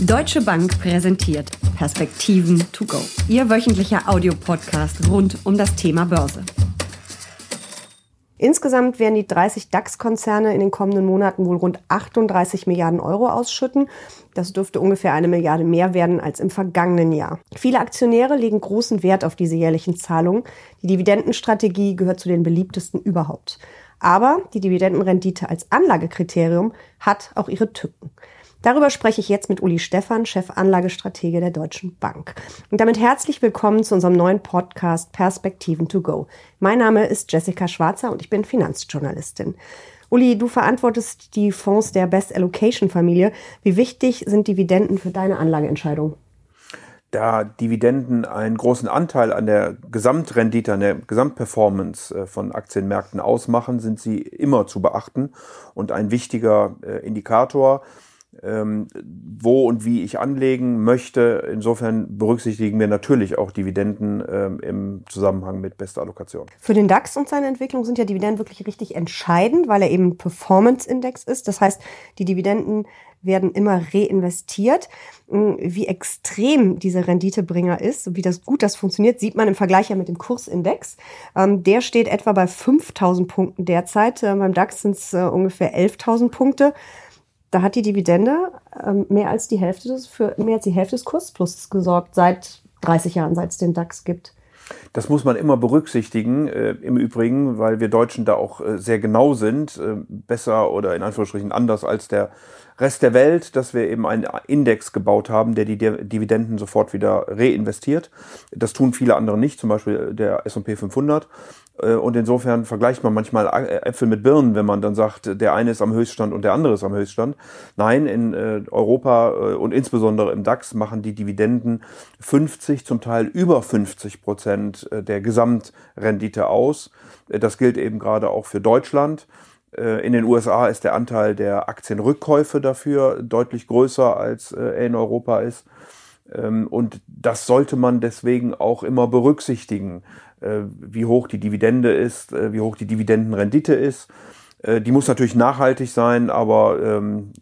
Deutsche Bank präsentiert Perspektiven to go. Ihr wöchentlicher Audiopodcast rund um das Thema Börse. Insgesamt werden die 30 DAX-Konzerne in den kommenden Monaten wohl rund 38 Milliarden Euro ausschütten. Das dürfte ungefähr eine Milliarde mehr werden als im vergangenen Jahr. Viele Aktionäre legen großen Wert auf diese jährlichen Zahlungen. Die Dividendenstrategie gehört zu den beliebtesten überhaupt. Aber die Dividendenrendite als Anlagekriterium hat auch ihre Tücken. Darüber spreche ich jetzt mit Uli Stephan, Chefanlagestratege der Deutschen Bank. Und damit herzlich willkommen zu unserem neuen Podcast Perspektiven to Go. Mein Name ist Jessica Schwarzer und ich bin Finanzjournalistin. Uli, du verantwortest die Fonds der Best Allocation Familie. Wie wichtig sind Dividenden für deine Anlageentscheidung? da Dividenden einen großen Anteil an der Gesamtrendite, an der Gesamtperformance äh, von Aktienmärkten ausmachen, sind sie immer zu beachten und ein wichtiger äh, Indikator wo und wie ich anlegen möchte. Insofern berücksichtigen wir natürlich auch Dividenden ähm, im Zusammenhang mit bester Allokation. Für den DAX und seine Entwicklung sind ja Dividenden wirklich richtig entscheidend, weil er eben Performance-Index ist. Das heißt, die Dividenden werden immer reinvestiert. Hm, wie extrem dieser Renditebringer ist, wie das gut das funktioniert, sieht man im Vergleich ja mit dem Kursindex. Ähm, der steht etwa bei 5000 Punkten derzeit. Beim DAX sind es äh, ungefähr 11.000 Punkte da hat die Dividende ähm, mehr als die Hälfte des, für mehr als die Hälfte des Kursplusses gesorgt seit 30 Jahren, seit es den DAX gibt. Das muss man immer berücksichtigen, äh, im Übrigen, weil wir Deutschen da auch äh, sehr genau sind, äh, besser oder in Anführungsstrichen anders als der Rest der Welt, dass wir eben einen Index gebaut haben, der die Dividenden sofort wieder reinvestiert. Das tun viele andere nicht, zum Beispiel der S&P 500. Äh, und insofern vergleicht man manchmal Äpfel mit Birnen, wenn man dann sagt, der eine ist am Höchststand und der andere ist am Höchststand. Nein, in äh, Europa äh, und insbesondere im DAX machen die Dividenden 50, zum Teil über 50 Prozent der Gesamtrendite aus. Das gilt eben gerade auch für Deutschland. In den USA ist der Anteil der Aktienrückkäufe dafür deutlich größer, als er in Europa ist. Ähm, und das sollte man deswegen auch immer berücksichtigen, äh, wie hoch die Dividende ist, äh, wie hoch die Dividendenrendite ist. Äh, die muss natürlich nachhaltig sein, aber ähm,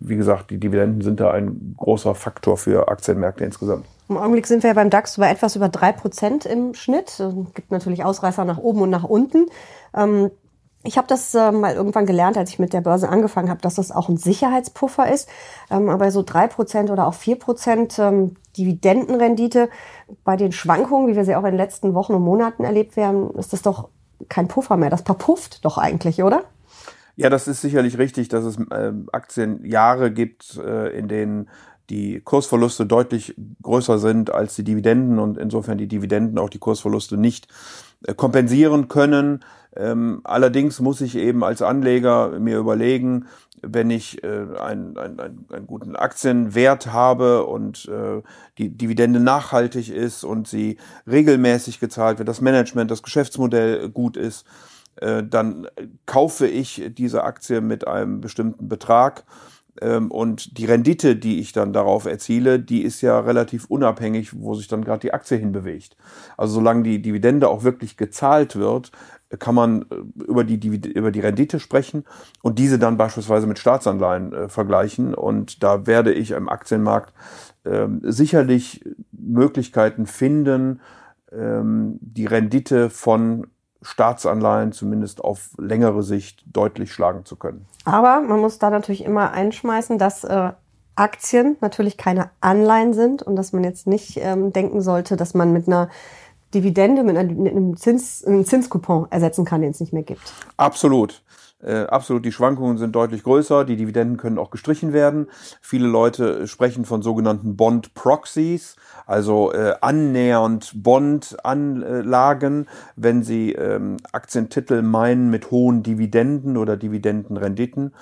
wie gesagt, die Dividenden sind da ein großer Faktor für Aktienmärkte insgesamt. Im Augenblick sind wir beim DAX bei etwas über drei Prozent im Schnitt. Es gibt natürlich Ausreißer nach oben und nach unten. Ähm, ich habe das äh, mal irgendwann gelernt, als ich mit der Börse angefangen habe, dass das auch ein Sicherheitspuffer ist. Ähm, aber so drei Prozent oder auch vier Prozent ähm, Dividendenrendite bei den Schwankungen, wie wir sie auch in den letzten Wochen und Monaten erlebt werden, ist das doch kein Puffer mehr. Das verpufft doch eigentlich, oder? Ja, das ist sicherlich richtig, dass es äh, Aktienjahre gibt, äh, in denen die Kursverluste deutlich größer sind als die Dividenden und insofern die Dividenden auch die Kursverluste nicht äh, kompensieren können. Ähm, allerdings muss ich eben als Anleger mir überlegen, wenn ich äh, einen, einen, einen guten Aktienwert habe und äh, die Dividende nachhaltig ist und sie regelmäßig gezahlt wird, das Management, das Geschäftsmodell gut ist, dann kaufe ich diese Aktie mit einem bestimmten Betrag und die Rendite, die ich dann darauf erziele, die ist ja relativ unabhängig, wo sich dann gerade die Aktie hinbewegt. Also solange die Dividende auch wirklich gezahlt wird, kann man äh, über die, über die Rendite sprechen und diese dann beispielsweise mit Staatsanleihen äh, vergleichen. Und da werde ich im Aktienmarkt äh, sicherlich Möglichkeiten finden, ähm, die Rendite von Staatsanleihen zumindest auf längere Sicht deutlich schlagen zu können. Aber man muss da natürlich immer einschmeißen, dass äh, Aktien natürlich keine Anleihen sind und dass man jetzt nicht ähm, denken sollte, dass man mit einer Dividende mit einem, Zins, einem Zinscoupon ersetzen kann, den es nicht mehr gibt. Absolut. Äh, absolut, die Schwankungen sind deutlich größer, die Dividenden können auch gestrichen werden. Viele Leute sprechen von sogenannten Bond Proxies, also äh, annähernd Bond-Anlagen, wenn sie ähm, Aktientitel meinen mit hohen Dividenden oder Dividendenrenditen.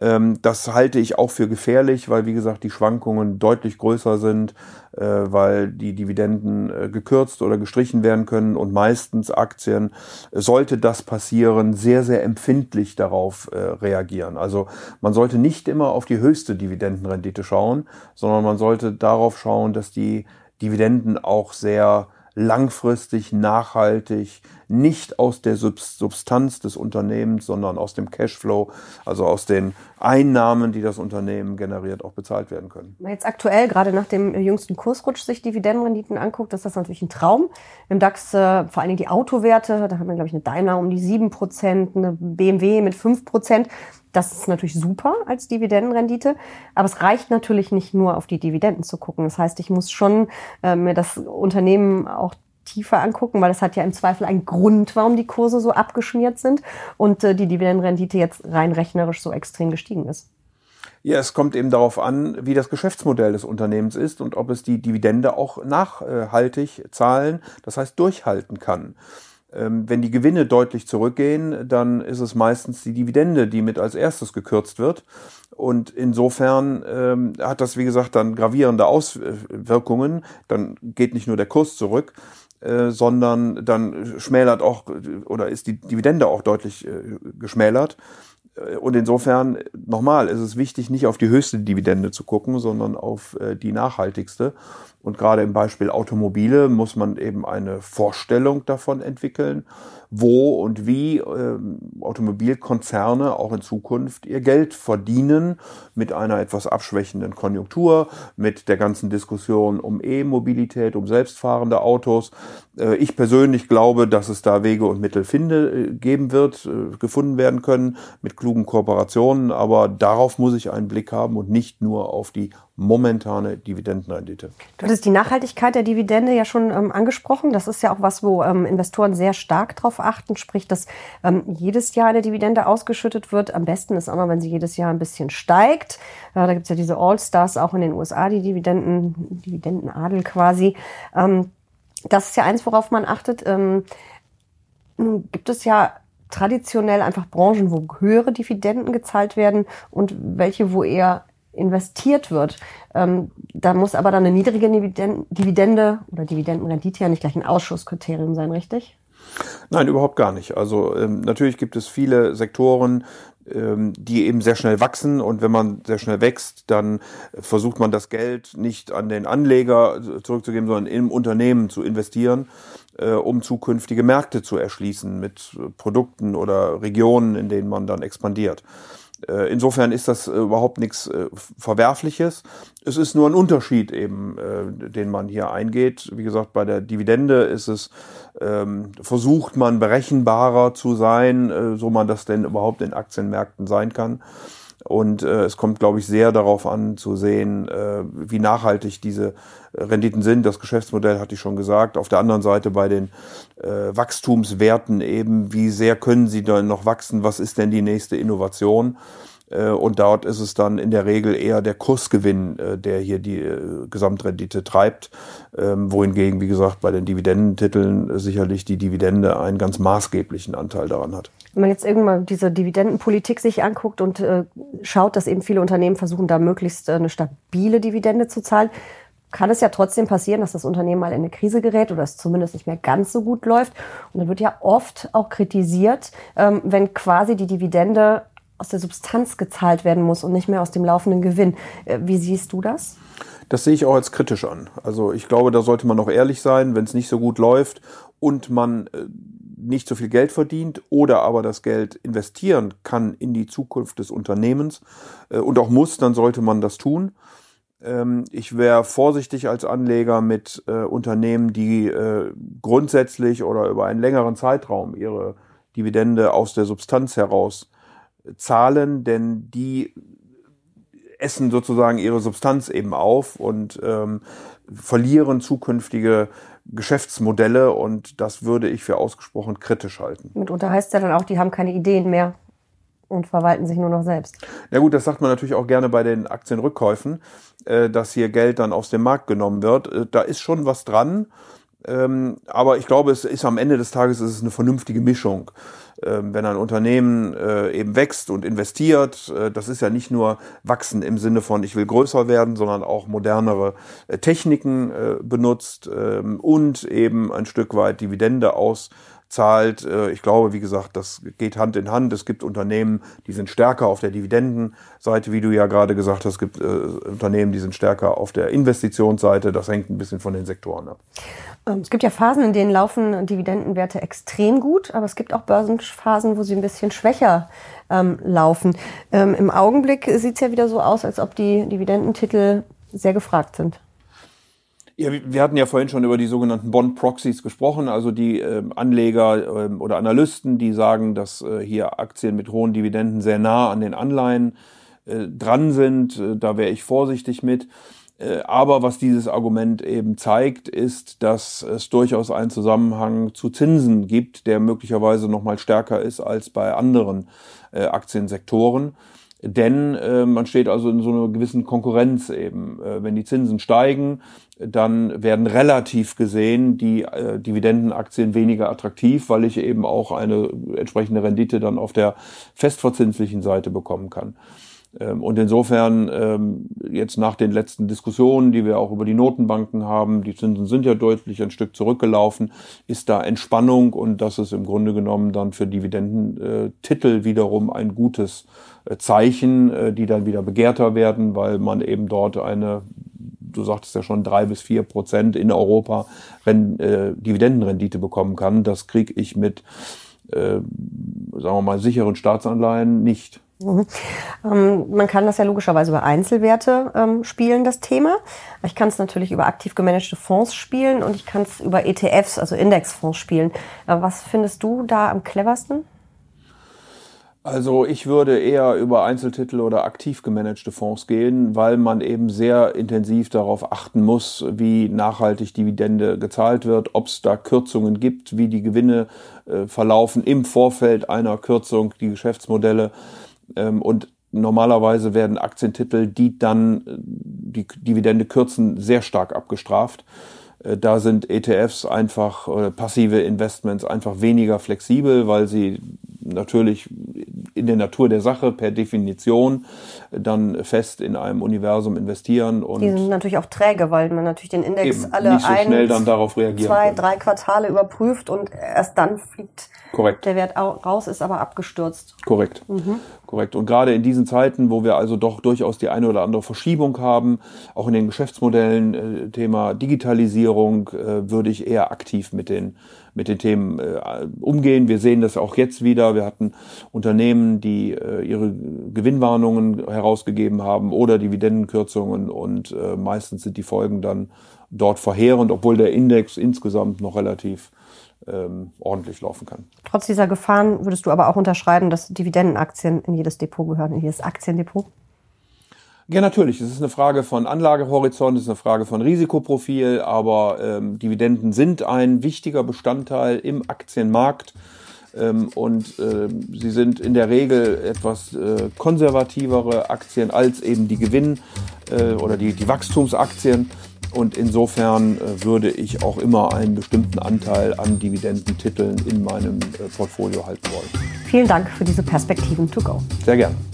Ähm, das halte ich auch für gefährlich, weil wie gesagt die Schwankungen deutlich größer sind, äh, weil die Dividenden äh, gekürzt oder gestrichen werden können und meistens Aktien, sollte das passieren, sehr, sehr empfindlich darauf äh, reagieren. Also man sollte nicht immer auf die höchste Dividendenrendite schauen, sondern man sollte darauf schauen, dass die Dividenden auch sehr langfristig, nachhaltig, nicht aus der Substanz des Unternehmens, sondern aus dem Cashflow, also aus den Einnahmen, die das Unternehmen generiert, auch bezahlt werden können. Wenn man jetzt aktuell, gerade nach dem jüngsten Kursrutsch, sich Dividendenrenditen anguckt, ist das natürlich ein Traum. Im DAX äh, vor allen Dingen die Autowerte, da haben wir, glaube ich, eine Daimler um die 7%, eine BMW mit 5%. Das ist natürlich super als Dividendenrendite, aber es reicht natürlich nicht nur auf die Dividenden zu gucken. Das heißt, ich muss schon äh, mir das Unternehmen auch tiefer angucken, weil es hat ja im Zweifel einen Grund, warum die Kurse so abgeschmiert sind und äh, die Dividendenrendite jetzt rein rechnerisch so extrem gestiegen ist. Ja, es kommt eben darauf an, wie das Geschäftsmodell des Unternehmens ist und ob es die Dividende auch nachhaltig zahlen, das heißt durchhalten kann. Ähm, wenn die Gewinne deutlich zurückgehen, dann ist es meistens die Dividende, die mit als erstes gekürzt wird. Und insofern ähm, hat das, wie gesagt, dann gravierende Auswirkungen. Dann geht nicht nur der Kurs zurück, äh, sondern dann schmälert auch oder ist die Dividende auch deutlich äh, geschmälert. Und insofern, nochmal, ist es wichtig, nicht auf die höchste Dividende zu gucken, sondern auf äh, die nachhaltigste. Und gerade im Beispiel Automobile muss man eben eine Vorstellung davon entwickeln, wo und wie äh, Automobilkonzerne auch in Zukunft ihr Geld verdienen mit einer etwas abschwächenden Konjunktur, mit der ganzen Diskussion um E-Mobilität, um selbstfahrende Autos. Äh, ich persönlich glaube, dass es da Wege und Mittel finde, äh, geben wird, äh, gefunden werden können mit klugen Kooperationen, aber darauf muss ich einen Blick haben und nicht nur auf die momentane Dividendenrendite. Du hattest die Nachhaltigkeit der Dividende ja schon ähm, angesprochen. Das ist ja auch was, wo ähm, Investoren sehr stark drauf achten, sprich, dass ähm, jedes Jahr eine Dividende ausgeschüttet wird. Am besten ist auch noch, wenn sie jedes Jahr ein bisschen steigt. Äh, da gibt's ja diese All-Stars auch in den USA, die Dividenden, Dividendenadel quasi. Ähm, das ist ja eins, worauf man achtet. Ähm, nun gibt es ja traditionell einfach Branchen, wo höhere Dividenden gezahlt werden und welche, wo eher investiert wird. Ähm, da muss aber dann eine niedrige Dividende oder Dividendenrendite ja nicht gleich ein Ausschusskriterium sein, richtig? Nein, überhaupt gar nicht. Also ähm, natürlich gibt es viele Sektoren, ähm, die eben sehr schnell wachsen und wenn man sehr schnell wächst, dann versucht man das Geld nicht an den Anleger zurückzugeben, sondern im Unternehmen zu investieren, äh, um zukünftige Märkte zu erschließen mit Produkten oder Regionen, in denen man dann expandiert. Äh, insofern ist das äh, überhaupt nichts äh, Verwerfliches. Es ist nur ein Unterschied eben, den man hier eingeht. Wie gesagt, bei der Dividende ist es, ähm, versucht man berechenbarer zu sein, so man das denn überhaupt in Aktienmärkten sein kann. Und äh, es kommt, glaube ich, sehr darauf an zu sehen, äh, wie nachhaltig diese Renditen sind. Das Geschäftsmodell hatte ich schon gesagt. Auf der anderen Seite bei den äh, Wachstumswerten eben, wie sehr können sie dann noch wachsen? Was ist denn die nächste Innovation? Äh, und dort ist es dann in der Regel eher der Kursgewinn, äh, der hier die äh, Gesamtrendite treibt, ähm, wohingegen, wie gesagt, bei den Dividendentiteln sicherlich die Dividende einen ganz maßgeblichen Anteil daran hat. Wenn man jetzt irgendwann diese Dividendenpolitik sich anguckt und schaut, dass eben viele Unternehmen versuchen, da möglichst eine stabile Dividende zu zahlen, kann es ja trotzdem passieren, dass das Unternehmen mal in eine Krise gerät oder es zumindest nicht mehr ganz so gut läuft. Und dann wird ja oft auch kritisiert, ähm, wenn quasi die Dividende aus der Substanz gezahlt werden muss und nicht mehr aus dem laufenden Gewinn. Äh, wie siehst du das? Das sehe ich auch als kritisch an. Also ich glaube, da sollte man noch ehrlich sein, wenn es nicht so gut läuft und man äh, nicht so viel Geld verdient oder aber das Geld investieren kann in die Zukunft des Unternehmens äh, und auch muss, dann sollte man das tun. Ähm, ich wäre vorsichtig als Anleger mit Unternehmen, die grundsätzlich oder über einen längeren Zeitraum ihre Dividende aus der Substanz heraus Zahlen, denn die essen sozusagen ihre Substanz eben auf und ähm, verlieren zukünftige Geschäftsmodelle und das würde ich für ausgesprochen kritisch halten. Mitunter heißt es ja dann auch, die haben keine Ideen mehr und verwalten sich nur noch selbst. Ja gut, das sagt man natürlich auch gerne bei den Aktienrückkäufen, äh, dass hier Geld dann aus dem Markt genommen wird. Äh, da ist schon was dran. Ähm, aber ich glaube, es ist am Ende des Tages ist es eine vernünftige Mischung. Ähm, wenn ein Unternehmen äh, eben wächst und investiert, äh, das ist ja nicht nur wachsen im Sinne von ich will größer werden, sondern auch modernere äh, Techniken äh, benutzt ähm, und eben ein Stück weit Dividende aus zahlt. Äh, ich glaube, wie gesagt, das geht Hand in Hand. Es gibt Unternehmen, die sind stärker auf der Dividendenseite, wie du ja gerade gesagt hast. Es gibt äh, Unternehmen, die sind stärker auf der Investitionsseite. Das hängt ein bisschen von den Sektoren ab. Ähm, es gibt ja Phasen, in denen laufen Dividendenwerte extrem gut, aber es gibt auch Börsenphasen, wo sie ein bisschen schwächer ähm, laufen. Ähm, Im Augenblick sieht es ja wieder so aus, als ob die Dividendentitel sehr gefragt sind. Ja, wir hatten ja vorhin schon über die sogenannten Bond-Proxies gesprochen, also die äh, Anleger äh, oder Analysten, die sagen, dass äh, hier Aktien mit hohen Dividenden sehr nah an den Anleihen äh, dran sind. Äh, da wäre ich vorsichtig mit. Äh, aber was dieses Argument eben zeigt, ist, dass es durchaus einen Zusammenhang zu Zinsen gibt, der möglicherweise noch mal stärker ist als bei anderen Aktiensektoren. Denn äh, man steht also in so einer gewissen Konkurrenz eben. Äh, wenn die Zinsen steigen, dann werden relativ gesehen die äh, Dividendenaktien weniger attraktiv, weil ich eben auch eine entsprechende Rendite dann auf der festverzinslichen Seite bekommen kann. Ähm, und insofern ähm, jetzt nach den letzten Diskussionen, die wir auch über die Notenbanken haben, die Zinsen sind ja deutlich ein Stück zurückgelaufen, ist da Entspannung und das ist im Grunde genommen dann für Dividendentitel wiederum ein gutes äh, Zeichen, äh, die dann wieder begehrter werden, weil man eben dort eine du sagtest ja schon, drei bis vier Prozent in Europa Ren äh, Dividendenrendite bekommen kann. Das kriege ich mit, äh, sagen wir mal, sicheren Staatsanleihen nicht. Mhm. Ähm, man kann das ja logischerweise über Einzelwerte ähm, spielen, das Thema. Ich kann es natürlich über aktiv gemanagte Fonds spielen und ich kann es über ETFs, also Indexfonds spielen. Äh, was findest du da am cleversten? Also ich würde eher über Einzeltitel oder aktiv gemanagte Fonds gehen, weil man eben sehr intensiv darauf achten muss, wie nachhaltig Dividende gezahlt wird, ob es da Kürzungen gibt, wie die Gewinne äh, verlaufen im Vorfeld einer Kürzung, die Geschäftsmodelle. Ähm, und normalerweise werden Aktientitel, die dann äh, die Dividende kürzen, sehr stark abgestraft. Äh, da sind ETFs einfach, äh, passive Investments einfach weniger flexibel, weil sie natürlich in der Natur der Sache per Definition dann fest in einem Universum investieren. Und die sind natürlich auch träge, weil man natürlich den Index alle so ein, zwei, kann. drei Quartale überprüft und erst dann fliegt Korrekt. der Wert raus, ist aber abgestürzt. Korrekt. Mhm. Korrekt. Und gerade in diesen Zeiten, wo wir also doch durchaus die eine oder andere Verschiebung haben, auch in den Geschäftsmodellen, äh, Thema Digitalisierung, äh, würde ich eher aktiv mit den mit den Themen äh, umgehen. Wir sehen das auch jetzt wieder. Wir hatten Unternehmen, die äh, ihre Gewinnwarnungen herausgegeben haben oder Dividendenkürzungen und äh, meistens sind die Folgen dann dort verheerend, obwohl der Index insgesamt noch relativ ähm, ordentlich laufen kann. Trotz dieser Gefahren würdest du aber auch unterschreiben, dass Dividendenaktien in jedes Depot gehören, in jedes Aktiendepot? Ja, natürlich. Es ist eine Frage von Anlagehorizont, es ist eine Frage von Risikoprofil, aber ähm, Dividenden sind ein wichtiger Bestandteil im Aktienmarkt. Ähm, und äh, sie sind in der Regel etwas äh, konservativere Aktien als eben die Gewinn- äh, oder die, die Wachstumsaktien. Und insofern äh, würde ich auch immer einen bestimmten Anteil an Dividendentiteln in meinem äh, Portfolio halten wollen. Vielen Dank für diese Perspektiven to go. Sehr gern.